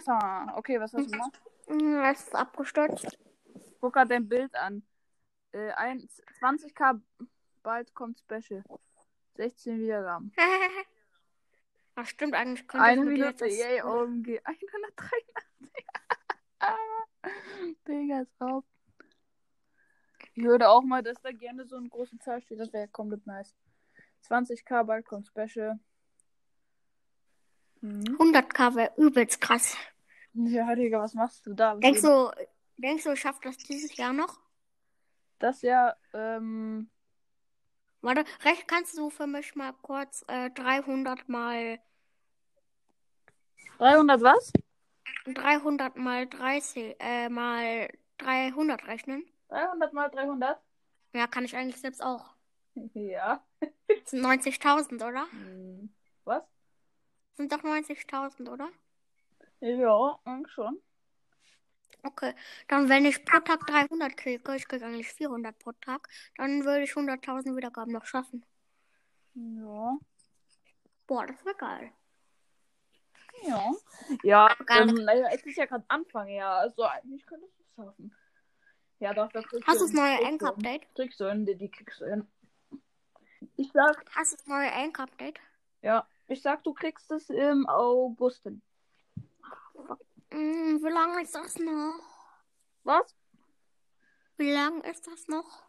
Nicer. Okay, was hast du gemacht? Hm, Es ist abgestürzt. Guck grad dein Bild an. Äh, ein, 20k, bald kommt Special. 16 Wiedergaben. Ach, stimmt, eigentlich könnte Eine Minute, yay, OMG. 183. Digga, ist auf. Ich würde auch mal, dass da gerne so eine große Zahl steht. Das wäre komplett nice. 20k, bald kommt Special. Mhm. 100k wäre übelst krass. Ja, Digga, was machst du da? Denkst du, denkst du, ich schaff das dieses Jahr noch? Das ja, ähm, Warte, recht kannst du für mich mal kurz äh, 300 mal 300 was? 300 mal 30 äh, mal 300 rechnen? 300 mal 300? Ja, kann ich eigentlich selbst auch. Ja. Das sind 90.000, oder? Hm, Was? Sind doch 90.000, oder? Ja, eigentlich schon. Okay, dann wenn ich pro Tag 300 kriege, ich kriege eigentlich 400 pro Tag, dann würde ich 100.000 Wiedergaben noch schaffen. Ja. Boah, das wäre geil. Ja. Ja, ähm, naja, es ist ja gerade Anfang, ja. Also eigentlich könntest du es schaffen. Ja, doch, das kriegst Hast du das neue Anchor-Update? Kriegst du hin, die, die kriegst du hin. Ich sag, Hast du das neue Anchor-Update? ja, ich sag, du kriegst es im August hin. Hm, wie lange ist das noch? Was? Wie lange ist das noch?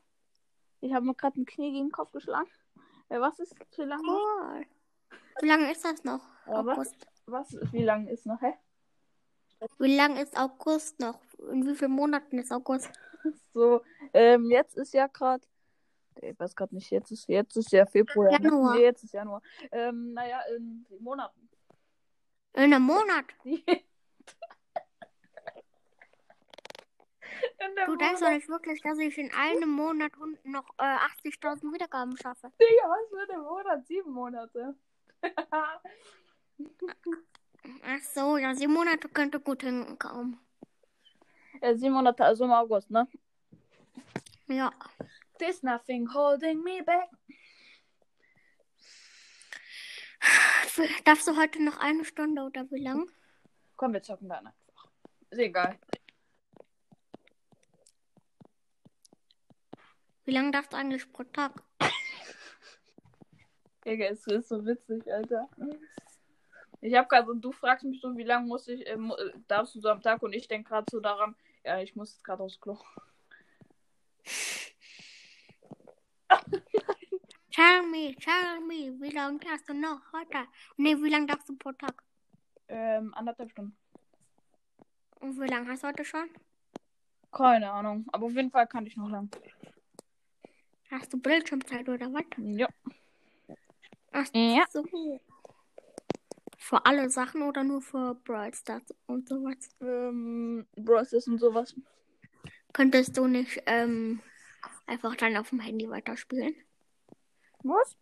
Ich habe mir gerade ein Knie gegen den Kopf geschlagen. Ja, was ist wie lange? Cool. Wie lange ist das noch? Was? August. Was? Wie lange ist noch, hä? Wie lange ist August noch? In wie vielen Monaten ist August? So, ähm, jetzt ist ja gerade. Ich weiß gerade nicht, jetzt ist, jetzt ist ja Februar. Januar. Nee, jetzt ist Januar. Ähm, naja, in Monaten. In einem Monat. Du denkst doch nicht wirklich, dass ich in einem Monat noch äh, 80.000 Wiedergaben schaffe. Digga, was für ein Monat? Sieben Monate. Ach so, ja, sieben Monate könnte gut hinkommen. ja, sieben Monate, also im August, ne? Ja. There's nothing holding me back. Darfst du heute noch eine Stunde oder wie lang? Komm, wir zocken dann einfach. Ist egal. Wie lange darfst du eigentlich pro Tag? Digga, es ist so witzig, Alter. Ich hab gerade, und du fragst mich so, wie lange muss ich, äh, äh, darfst du so am Tag? Und ich denk gerade so daran, ja, ich muss jetzt gerade aufs Klo. Tell me, tell me, wie lange darfst du noch heute? Nee, wie lange darfst du pro Tag? Ähm, anderthalb Stunden. Und wie lange hast du heute schon? Keine Ahnung. Aber auf jeden Fall kann ich noch lang. Hast du Bildschirmzeit oder was? Ja. Ach Ja. so. Für alle Sachen oder nur für Brawl Stars und sowas? Ähm, Bros. und sowas. Könntest du nicht ähm, einfach dann auf dem Handy weiterspielen? Was?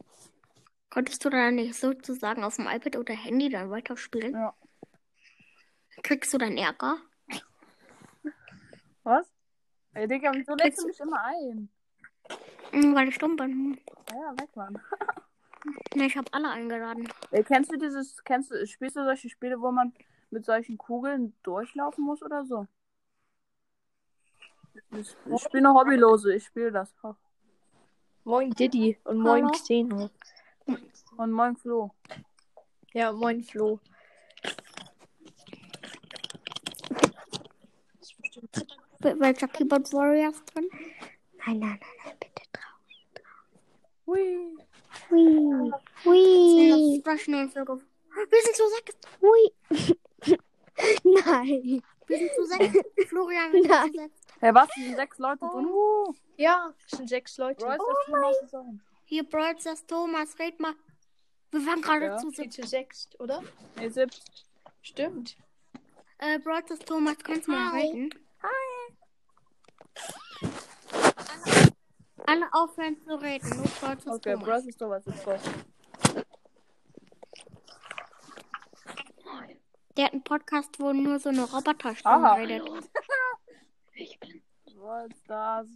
Könntest du dann nicht sozusagen auf dem iPad oder Handy dann weiterspielen? Ja. Kriegst du dann Ärger? Was? Ey, Digga, wieso lädst du mich immer ein? Hm, Weil ich dumm bin. Ja, weg, Mann. Ne, ich habe alle eingeladen. Ey, kennst du dieses, kennst du, spielst du solche Spiele, wo man mit solchen Kugeln durchlaufen muss oder so? Ich, ich spiele eine Hobbylose, ich spiele das. Moin Diddy und moin? Xeno. Und moin Flo. Ja, moin Flo. Wel- Welcher Keyboard Warrior ist drin? Nein, nein, nein, nein, bitte trau. Hui. Hui. Das Hui. war schnell so ge- Wir sind zu sechs. Hui. nein. Wir sind zu sechs. Florian, wir sind Nein. zu sechs. Hey, was? Sind sechs Leute drin? Uh. Ja, es sind sechs Leute. Royce, das Thomas Hier, Brawl Stars, Thomas, red mal. Wir waren gerade Ja. zu sechs. zu sechs, oder? Nee, sieb. Stimmt. Äh, Stars, Thomas, kannst du mal Hi. reden? Alle aufhören zu reden. Nur Stars, Okay, Thomas. Bros ist sowas ist raus. Der hat einen Podcast, wo nur so eine Roboterstimme Aha. redet. Ich bin. Was das?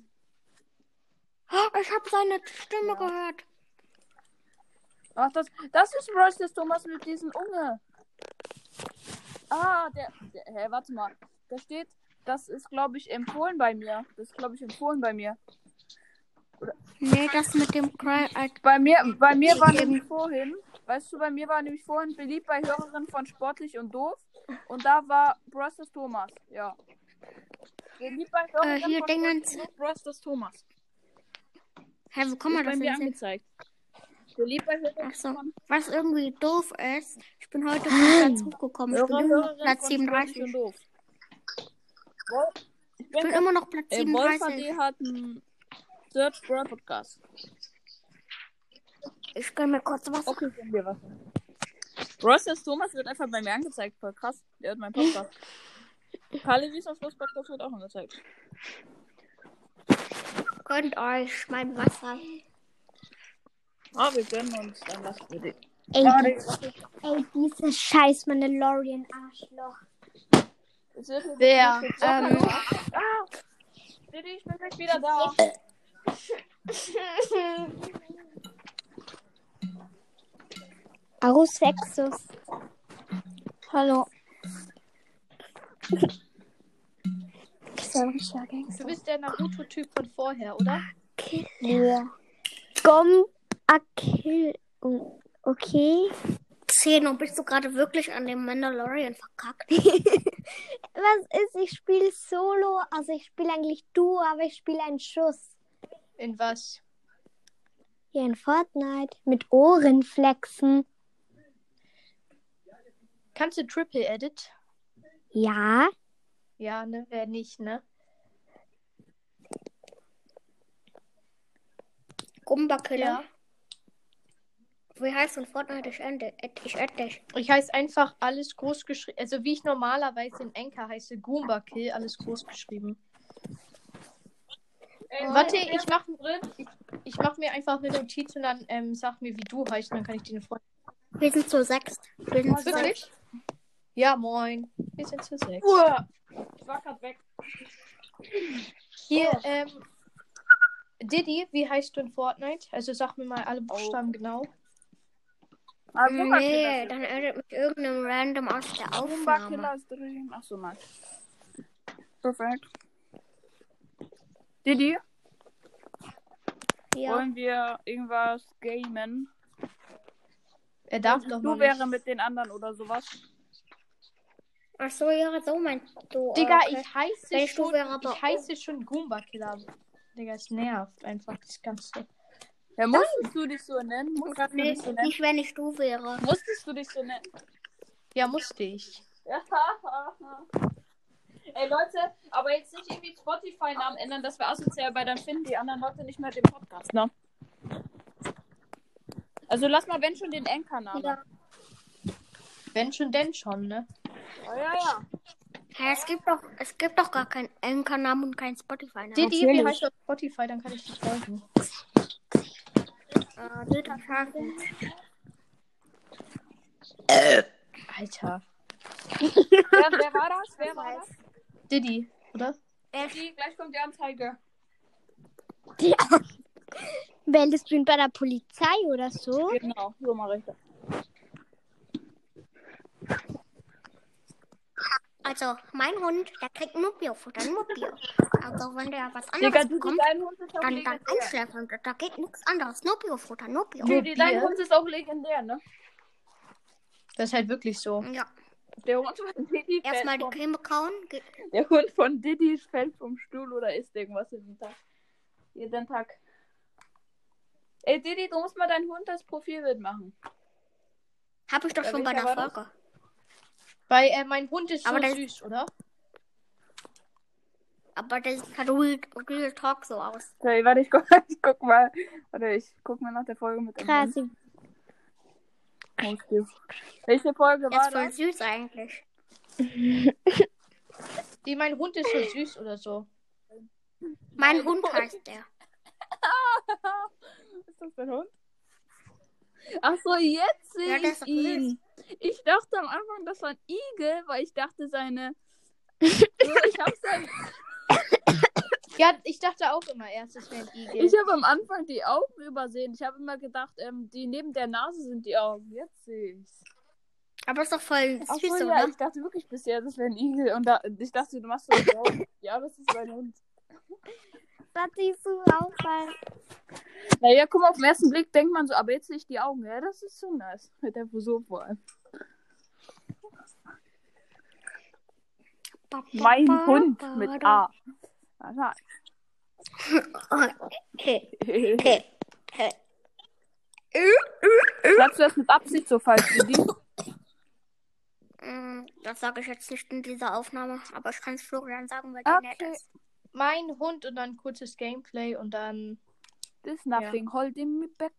Oh, ich habe seine Stimme gehört. Ach, das, das ist des Thomas mit diesem Unge. Ah, der, der. Hä, warte mal. Da steht, das ist, glaube ich, empfohlen bei mir. Das ist, glaube ich, empfohlen bei mir. Nee, das mit dem Cry. äh, Bei mir, bei mir war nämlich vorhin, weißt du, bei mir war nämlich vorhin beliebt bei Hörerinnen von Sportlich und Doof. Und da war Brosters Thomas, ja. Beliebt bei Hörerinnen Äh, hier von. Sportlich und Brosters Thomas. Hä, wo kann man Ist bei das mir angezeigt. Beliebt bei Hörerinnen Ach so. von Was irgendwie doof ist, ich bin heute von Platz hochgekommen. Ich bin immer noch Platz von Sportlich 37. und Doof. Wol- Ich Ich bin immer noch Platz äh, Wolf 37. Hat einen Search Brawl Podcast. Ich gönn mir kurz was. Okay, geben wir was. Brosters Thomas wird einfach bei mir angezeigt. Voll krass. Der hat meinen Podcast. Kalle Wies auf Schluss Podcast wird auch angezeigt. Gönnt euch mein Wasser. Ah, wir gönnen uns dann was für dich. Ey, warte. ey dieses scheiß Mandalorian Arschloch. Es wird jetzt- Wer? Ähm, Ah! Didi, ich bin gleich wieder da. Arus Vexus. Hallo. Ich soll richtig Du bist der Naruto-Typ von vorher, oder? Ja. Gom Akil. Okay. Zeno, bist du gerade wirklich an dem Mandalorian verkackt? Was ist? Ich spiele Solo. Also ich spiele eigentlich Duo, aber ich spiele einen Schuss. In was? Hier in Fortnite. Mit Ohrenflexen. Kannst du Triple Edit? Ja. Ja, ne? Wer nicht, ne? Gumba-Killer. Wie heißt du in Fortnite? Ich ende. Ich dich. Ich heiße einfach alles groß geschrieben. Also wie ich normalerweise in Enker heiße, Goomba Kill, alles groß geschrieben. Ey, Warte, wer ich mach, ich, ich mach mir einfach eine Notiz und dann ähm, sag mir, wie du heißt, und dann kann ich dir eine Frage. Wir sind zu sechs. Wir sind zu sechs. Wirklich? Ja, moin. Wir sind zu sechs. Uah. Ich war grad weg. Hier, ähm, Diddy, wie heißt du in Fortnite? Also sag mir mal alle Buchstaben genau. Ah, Nee, dann edit mit irgendeinem Random aus der Aufnahme. Drin. Achso, nice. Perfekt. Didi, Ja. wollen wir irgendwas gamen? Er darf doch Du wäre nicht. mit den anderen oder sowas. Ach so, ja, so meinst du. Digga, okay. ich heiße schon, ich heiße schon Goomba Killer. Digga, es nervt einfach das Ganze. Ja, musstest du dich so nennen? Musstest du Nee, dich so nennen? nicht, wenn ich du wäre. Musstest du dich so nennen? Ja, musste ich. Ja. Ey Leute, aber jetzt nicht irgendwie Spotify-Namen ändern, das wäre asozial, weil dann finden die anderen Leute nicht mehr den Podcast, ne? Also lass mal, wenn schon, den Anchor-Namen. Ja. Wenn schon, denn schon, ne? Oh, ja, ja. Hä, es gibt doch, es gibt doch gar keinen Anchor-Namen und keinen Spotify-Namen. Didi, wie heißt du auf Spotify? Dann kann ich dich folgen. Äh, Schafen. Alter. Wer, wer war das? Wer war das? Didi, oder? Die, gleich kommt die Anzeige. Die Meldest du ihn bei der Polizei oder so? Genau, so mache ich das. Also, mein Hund, der kriegt nur Biofutter, nur Bio. Also, wenn der was Digga, anderes du, bekommt, dein Hund ist auch dann, dann einschläfern. Da geht nichts anderes. Nur Biofutter, nur Didi, dein? Hund ist auch legendär, ne? Das ist halt wirklich so. Ja, Der Hund von Didi fällt erstmal die vom, Creme kauen. Der Hund von Didi fällt vom Stuhl oder isst irgendwas jeden Tag. Jeden Tag. Ey, Didi, du musst mal deinen Hund als Profilbild machen. Hab ich doch Ja, schon bei der das? Folge. Weil äh, mein Hund ist Aber so das- süß, oder? Aber das hat Real, Real Talk so aus. Okay, warte, ich guck, ich guck mal. Warte, ich guck mal nach der Folge mit dem Krass. Hund. Okay. Welche Folge Der war ist voll das? süß eigentlich. Die, mein Hund ist so süß oder so. Mein Hund heißt der. Ist das dein Hund? Ach so, jetzt sehe Ja, ich ihn. Ich dachte am Anfang, das war ein Igel, weil ich dachte, seine. Ich habe sein... Ja, ich dachte auch immer erst, es wäre ein Igel. ich hab am Anfang die Augen übersehen. Ich habe immer gedacht, ähm, die neben der Nase sind die Augen. Jetzt sehe ich's. Aber ist doch voll Ach süß, oder? ja, ich dachte wirklich bisher, das wäre ein Igel. Und da, ich dachte, du machst so die Augen. Ja, das ist mein Hund. Was siehst du auffallen? Naja, guck mal, auf den ersten Blick denkt man so, aber jetzt sehe ich die Augen. Ja, das ist so nice. Mit der Frisur vor allem. Mein Hund mit. A. Ah. Sagst du das mit Absicht so falsch wie die? Mm, Das sage ich jetzt nicht in dieser Aufnahme, aber ich kann es Florian sagen, weil der Okay. nett ist. Mein Hund und dann kurzes Gameplay und dann. This nothing holding me back.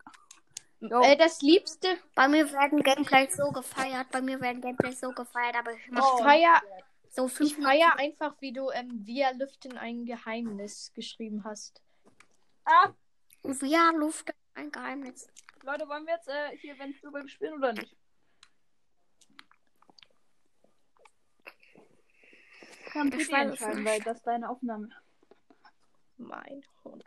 Äh, das Liebste. Bei mir werden Gameplays so gefeiert, bei mir werden Gameplays so gefeiert, aber ich Ich mache feier, so ich feier einfach, wie du ähm, via Lüften ein Geheimnis geschrieben hast. Ah, Ja, Luft, ein Geheimnis. Leute, wollen wir jetzt äh, hier wenn Flugzeug spielen oder nicht? Kann Ich entscheiden, nicht. weil das deine Aufnahme. Mein Hund.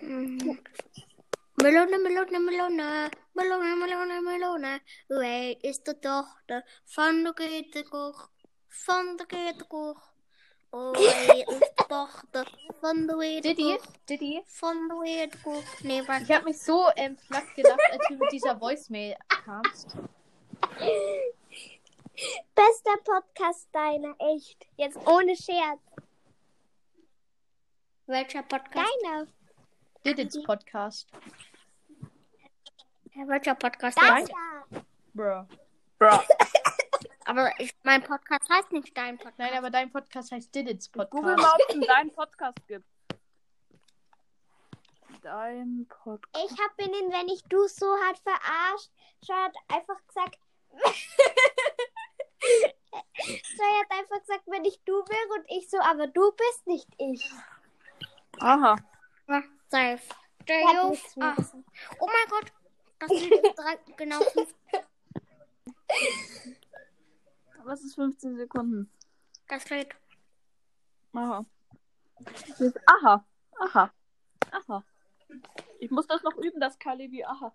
Mhm. Melone, Melone, Melone, Melone, Melone, Melone. Wer ist die Tochter von der Güterkoch? Von der Güterkoch. Oh, wer ist die Tochter von der Diddy? Güterkoch? Diddy? Von der Güterkoch. Nee, Ich warte. habe mich so ähm, platt gelacht, als du mit dieser Voicemail kamst. Bester Podcast deiner, echt. Jetzt ohne Scherz. Welcher Podcast? Deiner. Diddy's Podcast. Ja, welcher Podcast? Das da. Bro. Bro. Aber ich, mein Podcast heißt nicht dein Podcast. Nein, aber dein Podcast heißt Google Podcast. mal, ob es einen deinen Podcast gibt. Dein Podcast. Ich hab ihn, wenn ich du so hart verarscht, Joy hat einfach gesagt. Joy hat einfach gesagt, wenn ich du wäre und ich so, aber du bist nicht ich. Aha. Ja, safe. Ah. gesagt. Oh mein Gott. Das drei, genau fünf. Was ist 15 Sekunden? Das Lied. Aha. Ist aha. Aha. Aha. Ich muss das noch üben, das Kali wie aha.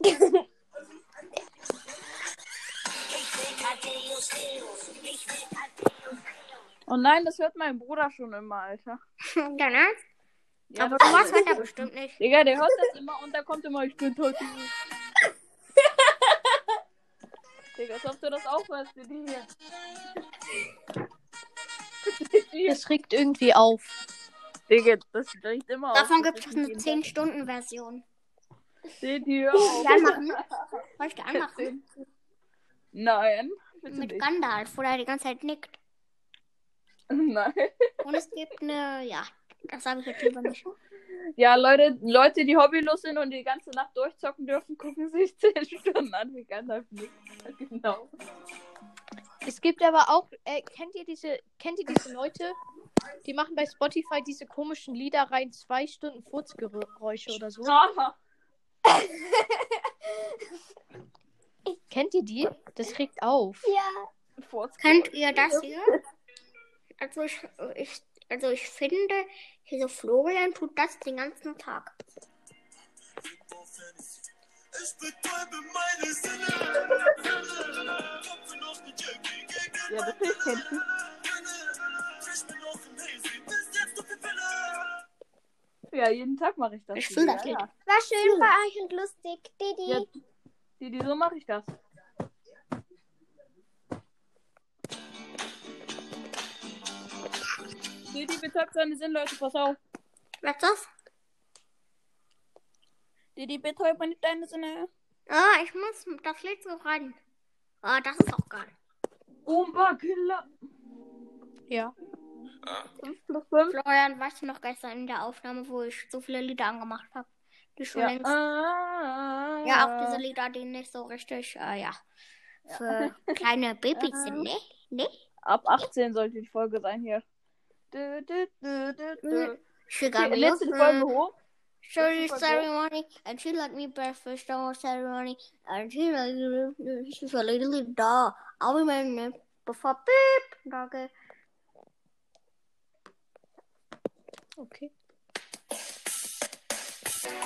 Oh nein, das hört mein Bruder schon immer, Alter. Dein Ernst? Ja, Aber das du hast weiter bestimmt nicht. Digga, der hört das immer und da kommt immer, ich bin tot. Digga, als ob du das auch hörst, die hier. Das regt irgendwie auf. Digga, das riecht immer Davon auf. gibt es eine 10-Stunden-Version. Seht ihr? Soll ich anmachen? Soll ich die anmachen? Nein. Mit nicht. Gandalf, wo er die ganze Zeit nickt. Nein. Und es gibt eine, ja, das sage ich jetzt lieber nicht. Ja, Leute, Leute, die hobbylos sind und die ganze Nacht durchzocken dürfen, gucken sich 10 Stunden an, wie Gandalf nicht. Genau. Es gibt aber auch, äh, kennt ihr diese, kennt ihr diese Leute, die machen bei Spotify diese komischen Lieder rein, zwei Stunden Furzgeräusche oder so. Kennt ihr die? Das regt auf. Ja. Kennt ihr das hier? Also ich, ich, also ich finde, dieser Florian tut das den ganzen Tag. Ich betäube meine Sinne. Ja. Ich Welle. Ja, jeden Tag mache ich das. Ich fühl das ja. War schön bei euch und lustig. Didi. Ja, die, die, so mache ich das. Die, die betäubt seine Sinn, Leute, pass auf. Was ist das? Die, die betäubt meine deine Sinne. Ah, ich muss das Lied so rein. Ah, das ist auch geil. Umba Killer. Ja. 5 plus 5. Florian, weißt du noch gestern in der Aufnahme, wo ich so viele Lieder angemacht habe? Die schon Ja. längst. Ah, Ja, auch diese Lieder, die nicht so richtig, äh, ja, für kleine Babys sind, ne? Ne? Ab 18 sollte die Folge sein hier. Du, du, du, du, du. She got Okay, me letzte Folge hoch. Sorry ceremony, and she like me breakfast on ceremony, and she like she's a little dog. I'll remember before beep. Dogge. Okay.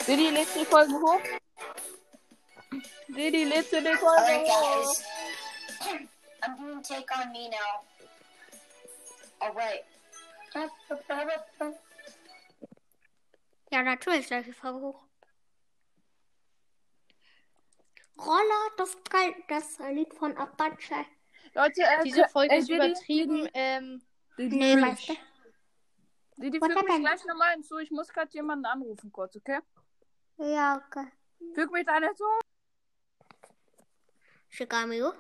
Didi, lädst du die Folge hoch? Didi, lädst du die Folge Alright, hoch? guys. I'm gonna take on me now. Alright. Ja, natürlich, da ist die Folge hoch. Roller, das, das Lied von Apache. Leute, äh, Diese Folge äh, ist übertrieben. Ähm, Nee, weißt du? Didi, füg mich gleich nochmal hinzu. Ich muss gerade jemanden anrufen kurz, okay? Ja, okay. Füg mich da so. She got me, oh,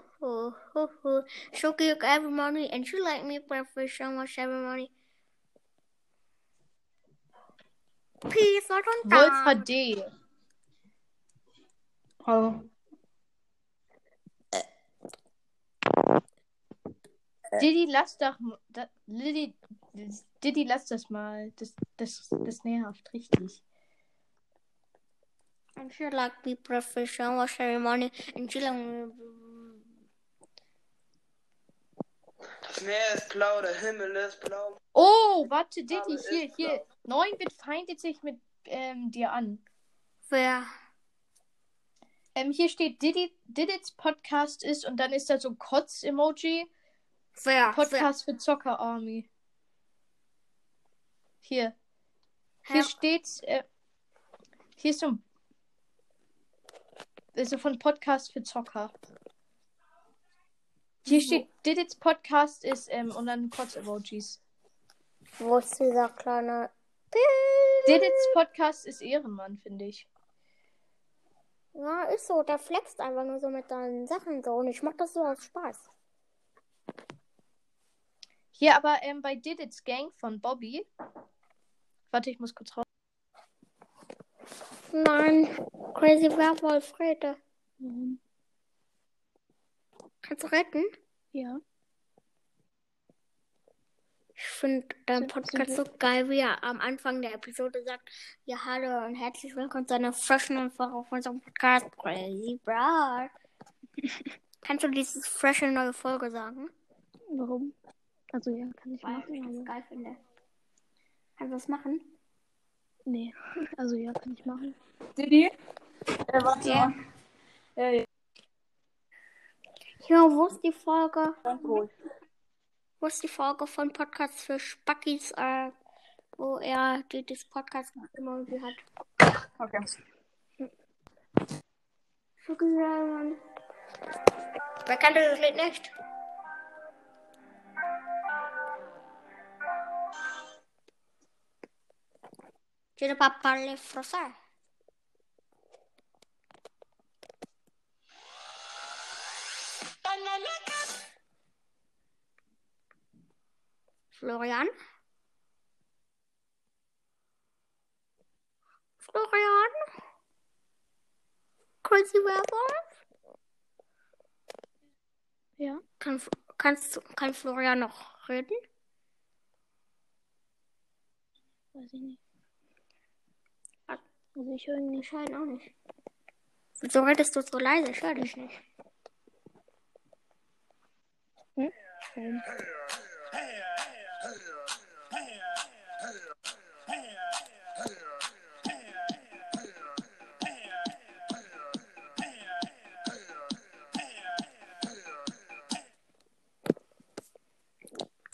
oh, oh. She'll give every money, and she like me breakfast so much every money. Peace, I don't Wolf die. HD. Hallo. Didi, lass doch. Da, Lilly, Didi, lass das mal. Das, das, das nervt richtig. And she like morning, and she like me. Das Meer ist blau, der Himmel ist blau. Oh, warte, Aber hier, hier. Neunbit feindet sich mit ähm, dir an. Wer? Ähm, hier steht Didi, Didits Podcast ist und dann ist da so ein Kotz-Emoji. Wer? Podcast für Zocker Army. Hier. Hier Wer? steht's. Äh, hier ist so ein. Also von Podcast für Zocker. Hier steht Didits Podcast ist ähm, und dann Kotz-Emojis. Wo ist dieser kleine. Didits Podcast ist Ehrenmann, finde ich. Ja, ist so. Der flext einfach nur so mit seinen Sachen so. Und ich mach das so aus Spaß. Hier aber ähm, bei Didits Gang von Bobby. Warte, ich muss kurz raus. Nein. Crazy Werwolf, rede. Kannst du retten? Ja. Ich finde deinen Sind- Podcast so geil, wie er am Anfang der Episode sagt: Ja, hallo und herzlich willkommen zu einer frischen Folge auf unserem Podcast Crazy Bra. Kannst du dieses frische neue Folge sagen? Warum? Also ja, kann ich Weil machen. ich das geil finde. Kannst du das machen? Nee. Also ja, kann ich machen. Didi? Äh, warte Ja. mal. Ja, ja. Ja, wo ist die Folge? Wo ist die Folge von Podcast für Spackis, äh, wo er die, das Podcast immer irgendwie hat? Okay. Mann. Wer kennt das Lied nicht? Tira papà le frosar. Florian? Florian? Crazy Werewolf? Ja. Kann, kannst, kann Florian noch reden? Weiß ich nicht. Also ich höre höre ihn auch nicht. Wieso redest du so leise? Ich höre dich nicht. Warum?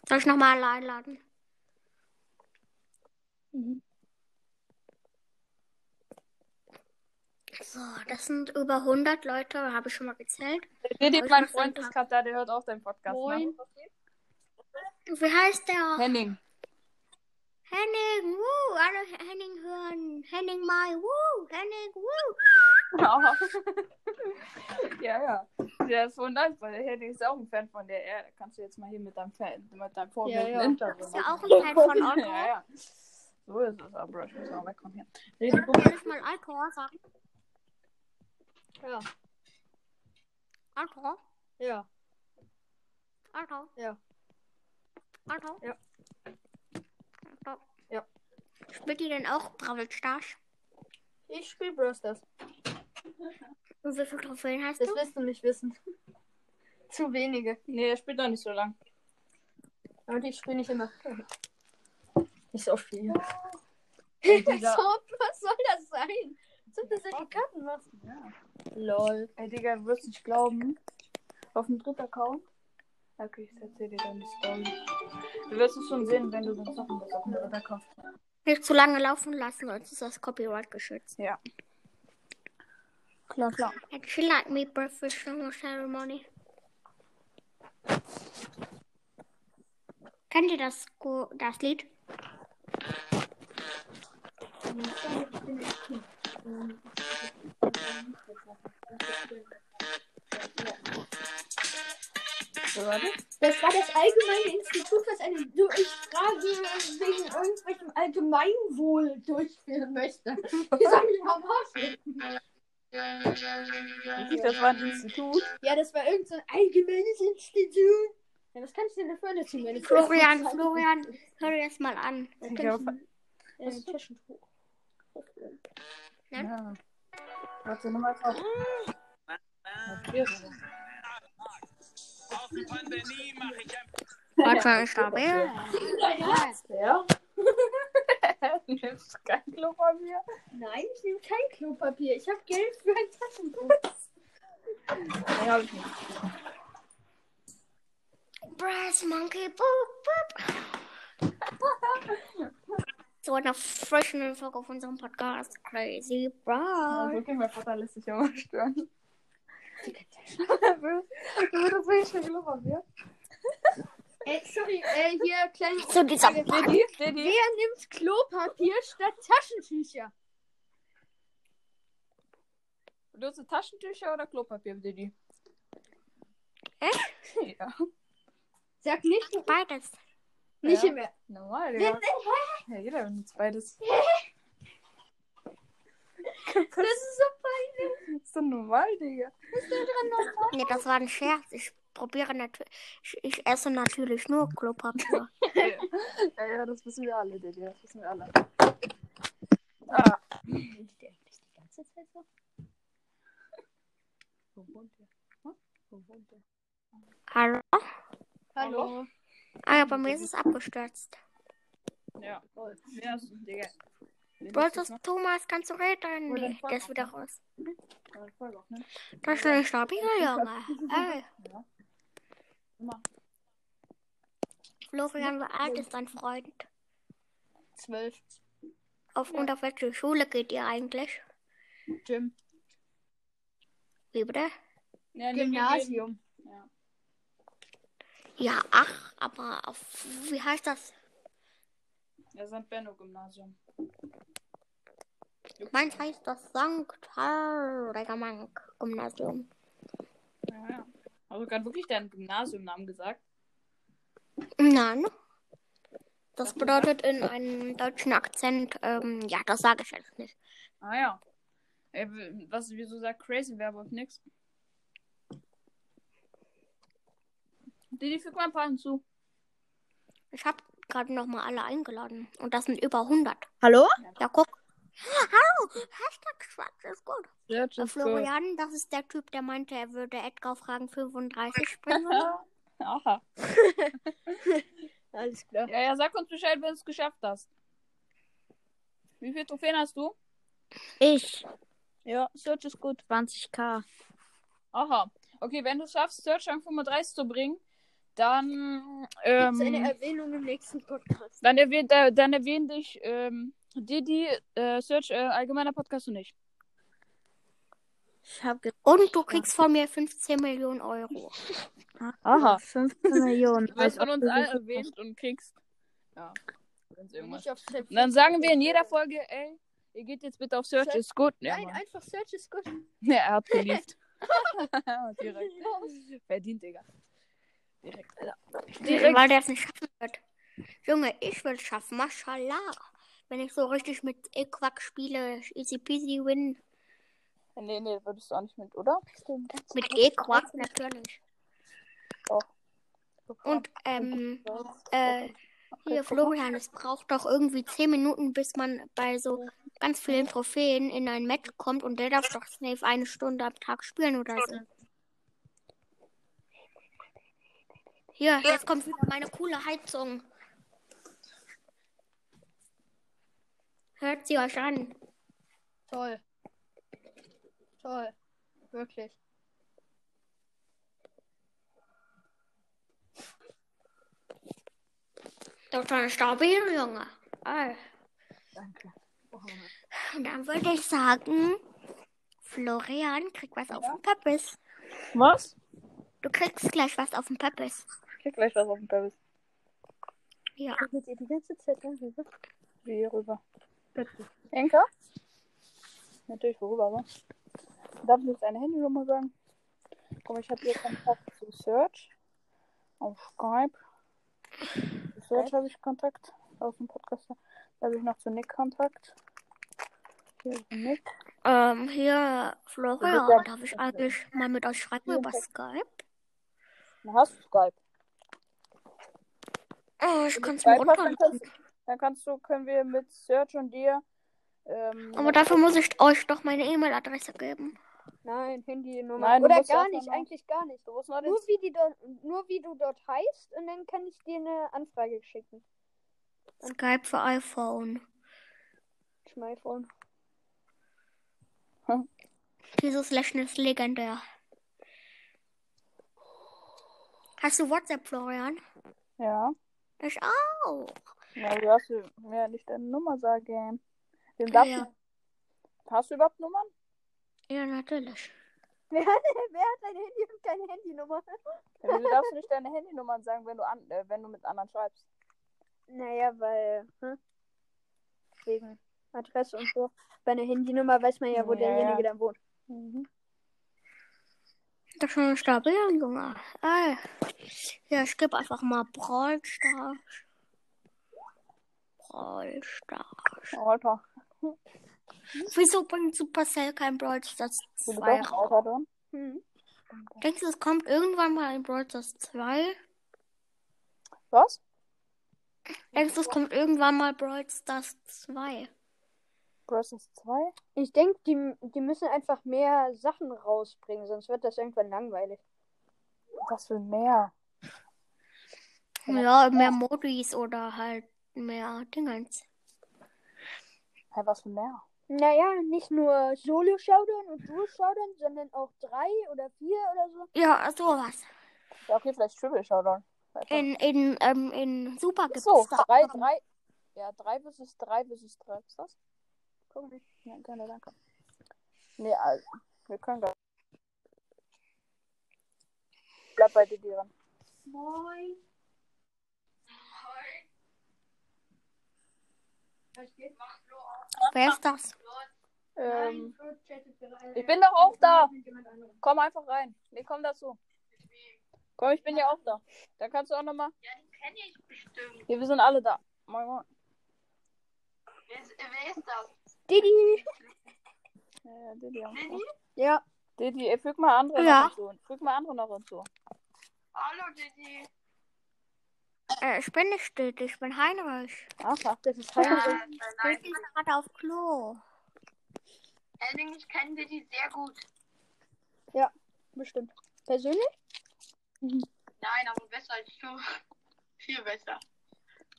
Soll ich nochmal einladen? Mhm. So, das sind über 100 Leute, habe ich schon mal gezählt. Ich mein Freund ist gerade da, der hört auch deinen Podcast. Moin. Ne? Wie heißt der? Henning. Henning, wuh, alle Henning hören. Henning Mai, wuh, Henning, wuh. ja, ja. Der ist voll nice, weil der Henning ist auch ein Fan von der R. Da kannst du jetzt mal hier mit deinem, Fan, mit deinem Vorbild Ja, ja. ein Interview Ist ja machen. auch ein Fan von Otto. ja, ja. So ist es, aber ich muss auch wegkommen hier. Rede du. Kann ich mal Alkohol sagen? Ja. Alkohol? Ja. Alkohol? Ja. Alkohol? Ja. Alkohol. Ja. Spielt ihr denn auch Bravel Stars? Ich spiele Brawl Stars. Und wie viele Trophäen hast Das du? willst du nicht wissen. Zu wenige. Nee, der spielt noch nicht so lang. Aber ich spiele nicht immer. Nicht so viel. Ey, Was Digga, soll das sein? Sind das solche Kartenmasken? ja. Lol. Ey, Digga, du wirst nicht glauben. Auf dem dritten Account. Okay, ich erzähl dir dann die Story. Du wirst es schon sehen, wenn du dann zocken bist auf dem dritten Account. Nicht zu lange laufen lassen, sonst ist das Copyright geschützt. Ja. Klar, klar. And she like me professional ceremony. Kennt ihr das, das Lied? Das war das allgemeine Institut, was eine Durchfrage wegen irgendwelchem Allgemeinwohl durchführen möchte. Wie soll ich verarschen? Das war ein Institut. Ja, das war irgendein so ein allgemeines Institut. Ja, was kann ich denn dafür erzählen? Meine Florian, Florian, hör dir das mal an. Ich ein äh, Taschentuch. Ja. Warte, nochmal drauf. Auf die Pandemie mach ich ein Warte, ich habe. Ja? Du nimmst kein Klopapier. Nein, ich nehme kein Klopapier. Ich habe Geld für ein Taschentuch. Nee, hab ich nicht. Brass Monkey, boop, boop. So eine frische Folge auf unserem Podcast. Crazy Ah, Brass. okay, mein Vater lässt sich ja mal stören. Du würdest wirklich kein Klopapier? Ey, sorry, äh, hier, kleine So dieser. Didi, Didi. Wer nimmt Klopapier statt Taschentücher? Du hast Taschentücher oder Klopapier, Didi? Echt? Ja. Sag nicht, Beides. nicht Ja. mehr. Normal, ja. Denn? Ja, jeder benutzt beides. Das ist so peinlich. ist doch normal, Digga. Nee, das war ein Scherz. Ich probiere natürlich. Ich, ich esse natürlich nur Klopapier. Ja, ja, das wissen wir alle, Didi. Das wissen wir alle. Ah. Riecht der eigentlich die ganze Zeit so? Wo wohnt der? Hm? Wo wohnt der? Hallo? Hallo. Ah ja, bei mir ist es abgestürzt. Ja. Ja, ist- Digga. Wolltest Thomas, kannst du reden? Nee, der ist wieder raus. ne? Das ist ein stabiler Junge. Ey, Ja. Immer. Florian, wie alt ist dein Freund? Zwölf. Auf, Und auf welche Schule geht ihr eigentlich? Gym. Wie bitte? Ja, Gymnasium. Ja. Ja, ach, aber auf. Wie heißt das? Ja, St. Benno Gymnasium. Meins heißt das St. Harrigermank Gymnasium. Ja, ja. Hast du gerade wirklich deinen Gymnasiumnamen gesagt? Nein. Das bedeutet in einem deutschen Akzent, ähm, ja, das sage ich jetzt nicht. Ah ja. Ey, was, wieso sagt Crazy Werwolf nix? Didi, füg mal ein paar hinzu. Ich habe gerade noch mal alle eingeladen. Und das sind über 100. Hallo? Ja, guck. Hallo, Hashtag schwarz ist gut. Der is good. Florian, das ist der Typ, der meinte, er würde Edgar Fragen 35 springen. Aha. Alles klar. Ja, ja, sag uns Bescheid, wenn du es geschafft hast. Wie viele Trophäen hast du? Ich. Ja, Search ist gut. 20k. Aha. Okay, wenn du es schaffst, Search Rang 35 zu bringen, dann, ähm, Erwähnung im nächsten Podcast. dann erwähnt, äh, dann erwähnen dich, ähm, Didi, äh, Search, äh, allgemeiner Podcast und ich. Ich hab Und du kriegst von mir 15 Millionen Euro. Aha. 15 Millionen. Du wirst von uns allen erwähnt und kriegst. Ja. Und dann sagen wir in jeder Folge, ey, ihr geht jetzt bitte auf Search, Search- ist gut. Ja, Nein, Mann. einfach Search ist gut. Ja, er hat geliebt. Verdient, Digga. Direkt. Direkt. Weil der es nicht schaffen wird. Junge, ich will es schaffen. Mashallah. Wenn ich so richtig mit Equack spiele, easy peasy win. Nee, nee, würdest du auch nicht mit, oder? Mit Equack natürlich. Doch. Und, ähm, äh, hier, Florian, es braucht doch irgendwie 10 Minuten, bis man bei so ganz vielen Trophäen in ein Match kommt und der darf doch safe eine Stunde am Tag spielen oder so. Hier, jetzt kommt wieder meine coole Heizung. Hört sie euch an. Toll. Toll. Wirklich. Das ist eine stabile Junge. Ey. Danke. Und dann würde ich sagen, Florian kriegt was auf den Peppes. Was? Du kriegst gleich was auf den Peppes. Ich krieg gleich was auf den Peppes. Ja. Mit ihr die ganze Zeit darüber. Wie hier rüber. Enker? Natürlich, worüber, aber. Darf ich jetzt eine Handynummer sagen? Komm, ich habe hier Kontakt zu Search. Auf Skype. Zu Search habe ich Kontakt. Auf dem Podcast. Da habe ich noch zu Nick Kontakt. Hier ist Nick. Ähm, hier, Florian, darf ich eigentlich mal mit euch schreiben über Skype? Na, hast du Skype? Oh, ich kann es mir runterladen. kannst, dann kannst du, können wir mit Search und dir. Ähm, Aber dafür muss ich euch doch meine E-Mail-Adresse geben. Nein, Handynummer. Nein, du Oder musst gar nicht, eigentlich gar nicht. du musst nur wie, die dort, nur wie du dort heißt und dann kann ich dir eine Anfrage schicken. Skype für iPhone. Schmeiphone. Dieses Lächeln ist legendär. Hast du WhatsApp, Florian? Ja. Ich auch. Ja, du hast mir nicht deine Nummer sagen. Wem darfst Ja. du? Hast du überhaupt Nummern? Ja, natürlich. Wer hat, wer hat dein Handy und keine Handynummer? Ja, Wieso darfst du nicht deine Handynummern sagen, wenn du, an, äh, wenn du mit anderen schreibst? Naja, weil, hm? Wegen Adresse und so. Bei einer Handynummer weiß man ja, wo Ja, derjenige ja. dann wohnt. Mhm. Ist schon ein stabiler Junge. Ey. Ja, ich gebe einfach mal Brawl Stars. Brawl Stars. Alter, Wieso bringt Supercell kein Brawl Stars du bist 2 auch raus? Hm. Denkst du, es kommt irgendwann mal ein Brawl Stars 2? Was? Denkst du, es kommt irgendwann mal Brawl Stars 2? Bros. 2? Ich denke, die, die müssen einfach mehr Sachen rausbringen, sonst wird das irgendwann langweilig. Was für mehr? Ja, mehr Modis oder halt mehr Dingens. Hey, was für mehr? Naja, nicht nur Solo-Showdown und Duo-Showdown, sondern auch drei oder vier oder so. Ja, sowas. Ja, okay, vielleicht Triple Showdown. Einfach. In, in, ähm, in Super gibt's so, da drei, drei. Ja, drei versus drei versus drei. Ist das? Guck nicht. Ja, gerne, danke. Nee, also, wir können gar Bleib bei dir dran. Wer ist das? Ähm, ich bin doch auch da. Komm einfach rein. Nee, komm dazu. Komm, ich bin ja auch da. Da kannst du auch nochmal. Ja, die kenne ich bestimmt. Hier, wir sind alle da. Moin, moin. Wer ist, wer ist das? Didi! Ja, ja, Didi. Lilly? Ja, Didi, füg mal andere Ja. noch hinzu. Füg mal andere noch hinzu. Hallo, Didi. Äh, ich bin nicht still, ich bin Heinrich. Aha. das ist Ja, Heinrich. nein, Ich nein. bin gerade auf Klo. Henning, ich kenne Didi sehr gut. Bestimmt. Persönlich? Nein, aber besser als du. Viel besser.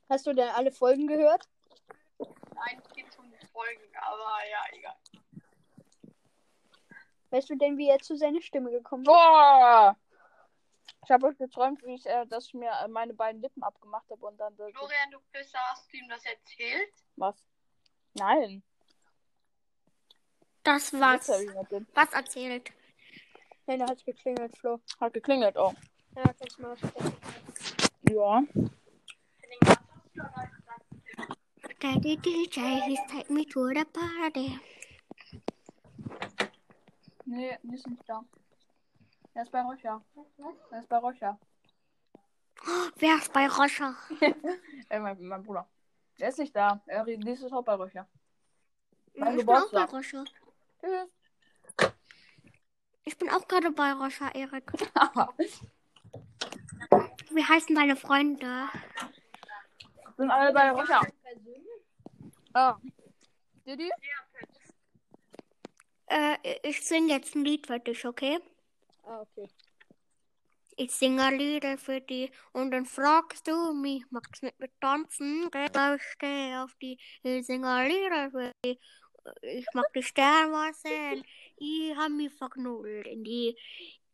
Hast du denn alle Folgen gehört? Nein, es geht um Folgen, aber ja, egal. Weißt du denn, wie er zu seiner Stimme gekommen ist? Boah! Ich habe heute geträumt, wie ich, äh, dass ich mir äh, meine beiden Lippen abgemacht habe und dann. Das, Florian, du bist, hast du ihm das erzählt? was? Nein. Das Was was. erzählt? Hey, da hat's geklingelt, Flo. Hat geklingelt, oh. Ja, kannst du mal sprechen. Ja. Henning, was hast du dabei gesagt? Daddy DJ, he's take me to the party. Nee, die ist nicht da. Er ist bei Rocha. Er ist bei Rocha. Wer ist bei Rocha? Äh, mein, mein Bruder. Er ist nicht da. Er die ist auch bei Rocha. Mein Ich bin auch bei Geburtstag. Rocha. Tschüss. Ich bin auch gerade bei Rocha, Erik. Wie heißen deine Freunde? Sind alle bei Ah. Didi? Äh, ich singe jetzt ein Lied für dich, okay? Ah, okay. Ich singe Lieder für dich und dann fragst du mich, magst mit mir tanzen? Gell, ich stehe auf die, ich singe Lieder für dich. Ich mag die Sterne sehen, ich hab mich verknüllt in die.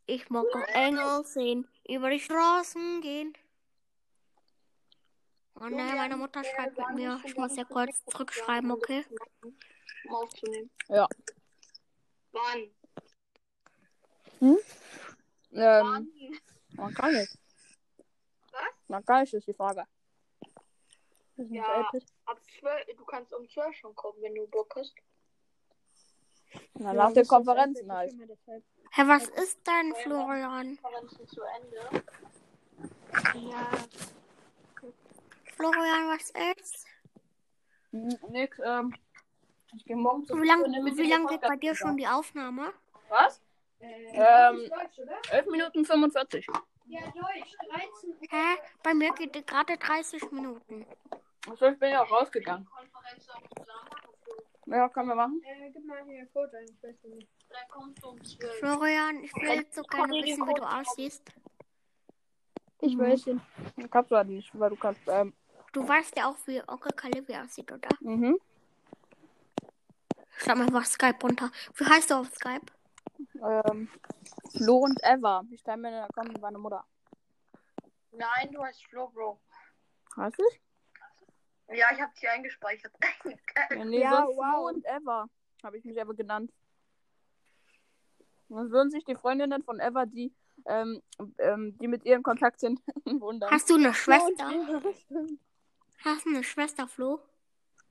Ich mag auch Engel sehen, über die Straßen gehen. Oh ne, meine Mutter schreibt mit mir. Ich muss ja kurz zurückschreiben, okay? Um aufzunehmen. Ja. Wann? Ähm, Wann? man kann nicht. Was? Man kann nicht, ist die Frage. Ist Ja. Ab 12, du kannst um 12 schon kommen, wenn du Bock hast. Na, nach Konferenzen iPad, halt. Hä, was ist denn, Florian? Konferenzen zu Ende. Ja, Florian, was ist? Nix, ähm. Ich geh morgen zur Wie lange lang geht bei dir schon die Aufnahme? Was? Ähm, 11 Minuten 45. Hä? Bei mir geht die gerade 30 Minuten. Achso, ich bin ja auch rausgegangen. Ja, können wir machen. äh, gib mal hier Code ein, ich weiß nicht. Dann kommst du 12. Florian, ich will jetzt so gerne wissen, wie du aussiehst. Ich weiß nicht. Ich hab's halt nicht, weil du kannst, ähm, Du weißt ja auch, wie Onkel Kalibi aussieht, oder? mhm. Schau mal auf Skype runter. Wie heißt du auf Skype? Ähm, Flo und Eva. Ich teile mir den Account mit meiner Mutter. Nein, du heißt Flo, Bro. Heißt ich? Ja, ich hab sie eingespeichert. Ja, nee, Ja, sonst Flo wow. und Eva. Habe ich mich aber genannt. Dann würden sich die Freundinnen von Eva, die, ähm, ähm, die mit ihr in Kontakt sind, wundern. Hast du eine Schwester? Hast du eine Schwester, Flo?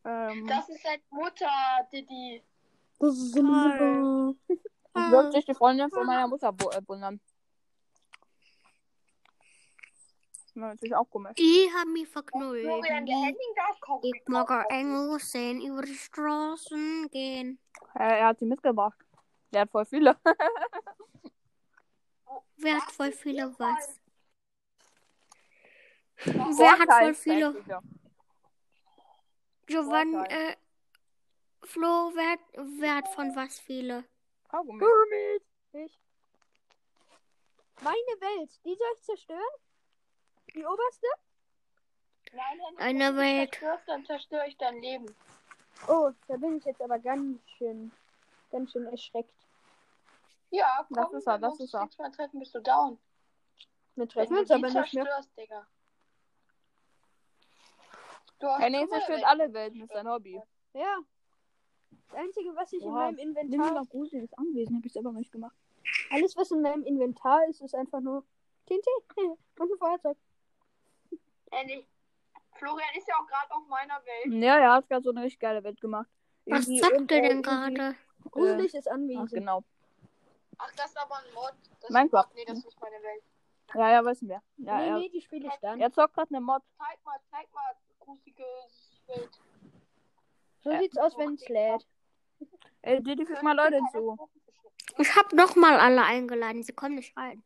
Ähm, das ist halt Mutter, Didi. Das ist so eine dann würden sich die Freundinnen von meiner Mutter äh, wundern. Das ist natürlich auch komisch. Ich hab mich verknüllt. Ich mag auch Engel sehen, über die Straßen gehen. Äh, er hat sie mitgebracht. Der hat voll viele. Wer hat voll viele was? Wer hat voll viele? Giovanni, äh, Flo, wer wer hat von was viele? Kaugummi. Ich. Meine Welt, die soll ich zerstören? Die oberste? Nein, Eine wenn du Welt. zerstörst, dann zerstöre ich dein Leben. Oh, da bin ich jetzt aber ganz schön, ganz schön erschreckt. Ja, Das komm, ist er, wenn das wir uns ist er. nächstes Mal treffen, bist du down. Wir Wenn treffen du uns die aber nicht mehr. zerstörst, Digga. Du hast mal zerstört alle Welten, ist sein Hobby. Ja. Das Einzige, was ich in Oha. meinem Nimm Inventar. noch gruseliges Anwesen, hab ich selber nicht gemacht. Alles, was in meinem Inventar ist, ist einfach nur TNT und ein Feuerzeug. Henning. Florian ist ja auch gerade auf meiner Welt. Ja, er hat gerade so eine richtig geile Welt gemacht. Was Irgendwie- irgend- ihr äh, denn gerade? Gruseliges Ach, Anwesen. genau. Ach, das ist aber ein Mod. Das Minecraft. Ist, nee, das ist nicht meine Welt. Ja, ja, wissen wir. Ja, nee, er, nee, die spiele ich dann. er zockt gerade eine Mod. Zeig mal, zeig mal, gruseliges Welt. So Ja. sieht's aus, wenn es lädt. Ey, Didi, füg mal Leute hinzu. Ich hab noch mal alle eingeladen. Sie kommen nicht rein.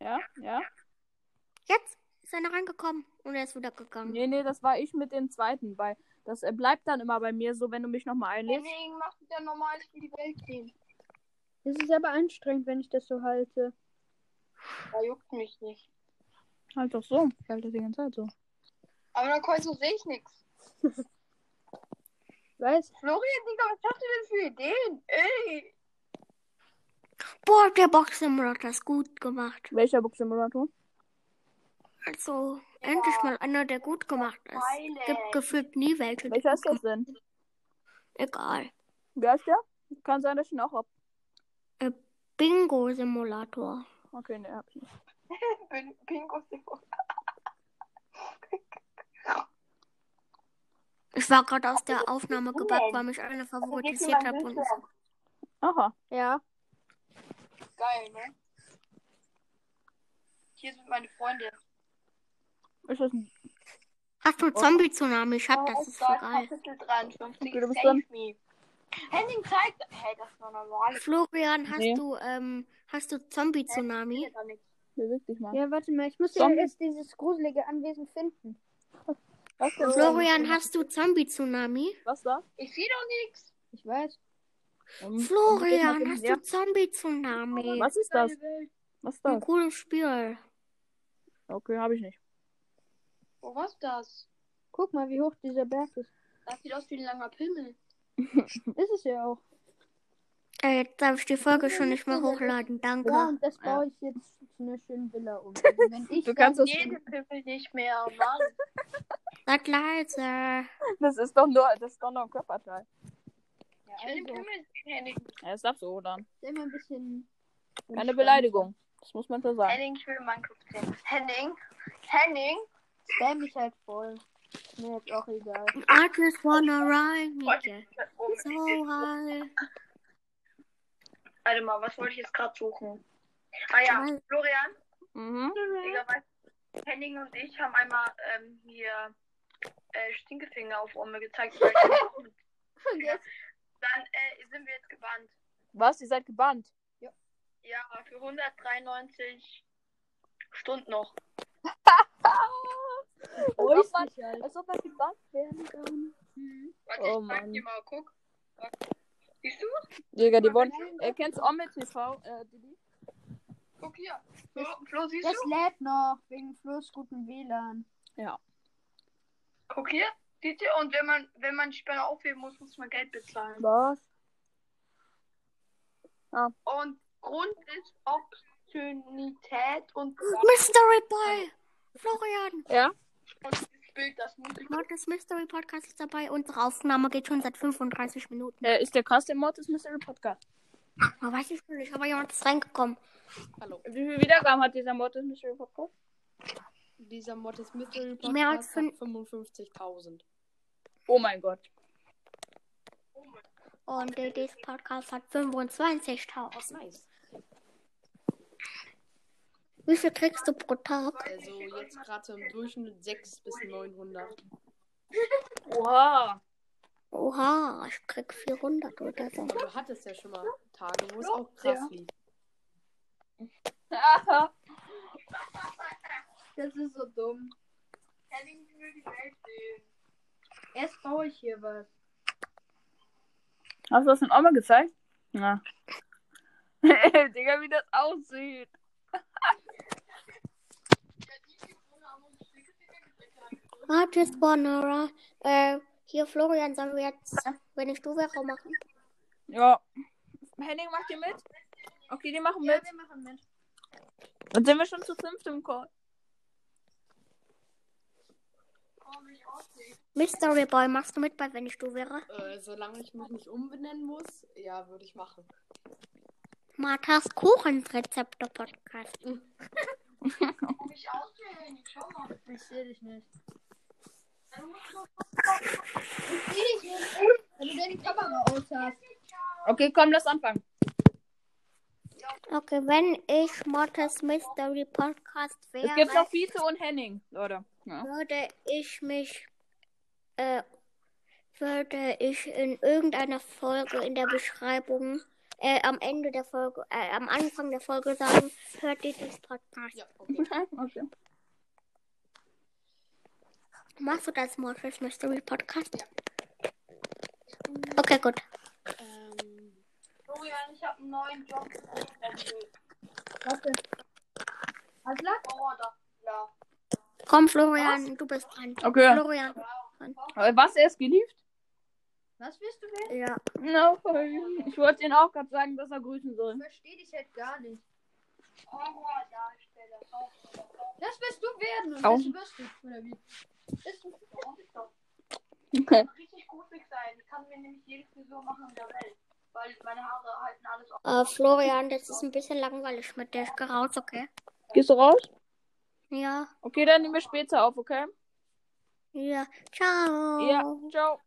Ja, ja. Jetzt ist einer reingekommen und er ist wieder gegangen. Nee, nee, das war ich mit dem zweiten, weil das äh, bleibt dann immer bei mir so, wenn du mich nochmal einlädst. Henning, mach wieder normal, ich will die Welt sehen. Das ist aber anstrengend, wenn ich das so halte. Da juckt mich nicht. Halt doch so. Ich halte das die ganze Zeit so. Aber dann Kreuz, so sehe ich nichts. Weißt Florian, Digga, was hast du denn für Ideen? Ey! Boah, der Box-Simulator ist gut gemacht. Welcher Box-Simulator? Also, endlich mal einer, der gut gemacht ist. Geile. Gibt gefühlt nie welche. Welcher ist das denn? Egal. Wer ist der? Kann sein, dass ich ihn auch hab. Bingo-Simulator. Okay, ne, hab ich nicht. Bin- Ich war gerade aus der Aufnahme gebackt, weil mich einer favorisiert hat. Und Aha. Ja. Geil, ne? Hier sind meine Freunde. Ist das ein... hast du Zombie-Tsunami? Ich hab das, ist voll geil. Kapitel 53. Okay, du bist Save dran. me. Henning zeigt. Hey, das ist normal. Florian, hast Nee. du, ähm, hast du Zombie-Tsunami? Beweg dich mal. Ja, warte mal, ich muss ja erst dieses gruselige Anwesen finden. Was denn? Florian, hast du Zombie-Tsunami? Was da? Ich sehe doch nichts. Ich weiß. Um, Florian, um- hast du Zombie-Tsunami? Was ist das? Was ist Ein das? cooles Spiel. Okay, habe ich nicht. Oh, was ist das? Guck mal, wie hoch dieser Berg ist. Das sieht aus wie ein langer Pimmel. Ist es ja auch. Äh, jetzt darf ich die Folge schon nicht mehr hochladen. Danke. Ja, und das baue ich jetzt zu einer schönen Villa um. Also wenn ich Du dann- kannst das. Jede Pimmel nicht mehr, Mann. Seid leise. Das ist doch nur, das ist doch nur ein Körperteil. Ich will den Pimmel sehen, Henning. Ja, ist das so dann. ist immer ein bisschen. Keine Beleidigung. Das muss man so sagen. Henning, ich will Minecraft sehen. Henning, Henning. Stell mich halt voll. Ist Mir jetzt auch egal. I just wanna ride So high. Warte mal, was wollte ich jetzt gerade suchen? Ah ja, Florian, Mhm. Henning und ich haben einmal ähm, hier äh, Stinkefinger auf Ome gezeigt. weil die- Dann äh, sind wir jetzt gebannt. Was? Ihr seid gebannt? Ja, für 193 Stunden noch. Als ob man, halt. als ob man gebannt werden kann. Warte, Oh, ich zeig Mann. dir mal, guck. Siehst du? Digga, die wollen. Äh, kennst du Omme TV? Äh, Didi? Guck hier. Flo, Flo siehst Das du? lädt noch wegen Flo's guten WLAN. Guck hier. Siehst du? Und wenn man, wenn man die Sperre aufheben muss, muss man Geld bezahlen. Was? Und Grund ist Obszönität und, Mystery Boy. Florian. Ja? und das Bild, das muss ich. Mortis Mystery Podcast ist dabei. Unsere Aufnahme geht schon seit 35 Minuten. Äh, ist der krass der Mortis Mystery Podcast? Aber weiß ich nicht, aber jemand ist reingekommen. Hallo. Wie viel Wiedergaben hat dieser Mortis Mystery Podcast? Dieser Mortis Mystery Podcast Mehr als hat fün- 55.000. Oh mein Gott. Und DDs Podcast hat 25.000. Nice. Wie viel kriegst du pro Tag? Also jetzt gerade im Durchschnitt 6 bis 900. Oha. Oha, ich krieg 400 oder so. Aber du hattest ja schon mal Tage, wo es auch krass Ja. lief. Das ist so dumm. Henning will die Welt sehen. Erst baue ich hier was. Hast du das in Oma gezeigt? Ja. Digga, wie das aussieht. Just wanna ride. Äh, hier Florian, sollen wir jetzt, wenn ich du wäre, machen? Ja. Henning, macht ihr mit? Okay, die machen Ja, mit. wir machen mit. Dann sind wir schon zu fünft im Call. Mystery Boy, machst du mit bei wenn ich du wäre? Äh, solange ich mich nicht umbenennen muss, ja, würde ich machen. Marthas Kuchenrezepte Podcast. Guck ich aussehen. Schau mal. Ich sehe dich nicht. Ich sehe dich nicht. Wenn du deine Kamera aus hast. Okay, komm, lass anfangen. Okay, wenn ich Mortis Mystery Podcast wäre, Es gibt noch Vize und Henning, Leute. Ja. würde ich mich, äh, würde ich in irgendeiner Folge in der Beschreibung, äh, am Ende der Folge, äh, am Anfang der Folge sagen, hört dieses Podcast. Ja, okay. okay. Machst du das Mortis Mystery Podcast? Okay, gut. Ähm, Florian, ich habe einen neuen Job. Warte. Was lag? Oh, da. Ja. Komm, Florian, du bist dran. Okay. Florian. Aber was, er ist geliebt? Was willst du werden? Ja. No, ich wollte ihn auch gerade sagen, dass er grüßen soll. Ich verstehe dich halt gar nicht. Horrordarsteller. Das willst du werden und das wirst du. Oder wie? Ist ein Okay. richtig gruselig sein. Ich kann mir nämlich jede Frisur machen in der Welt. Weil meine Haare halten alles auf. Äh, Florian, das ist ein bisschen langweilig mit der. Ich geh raus, okay? Gehst du raus? Ja. Okay, dann nehmen wir später auf, okay? Ja. Ciao. Ja, ciao.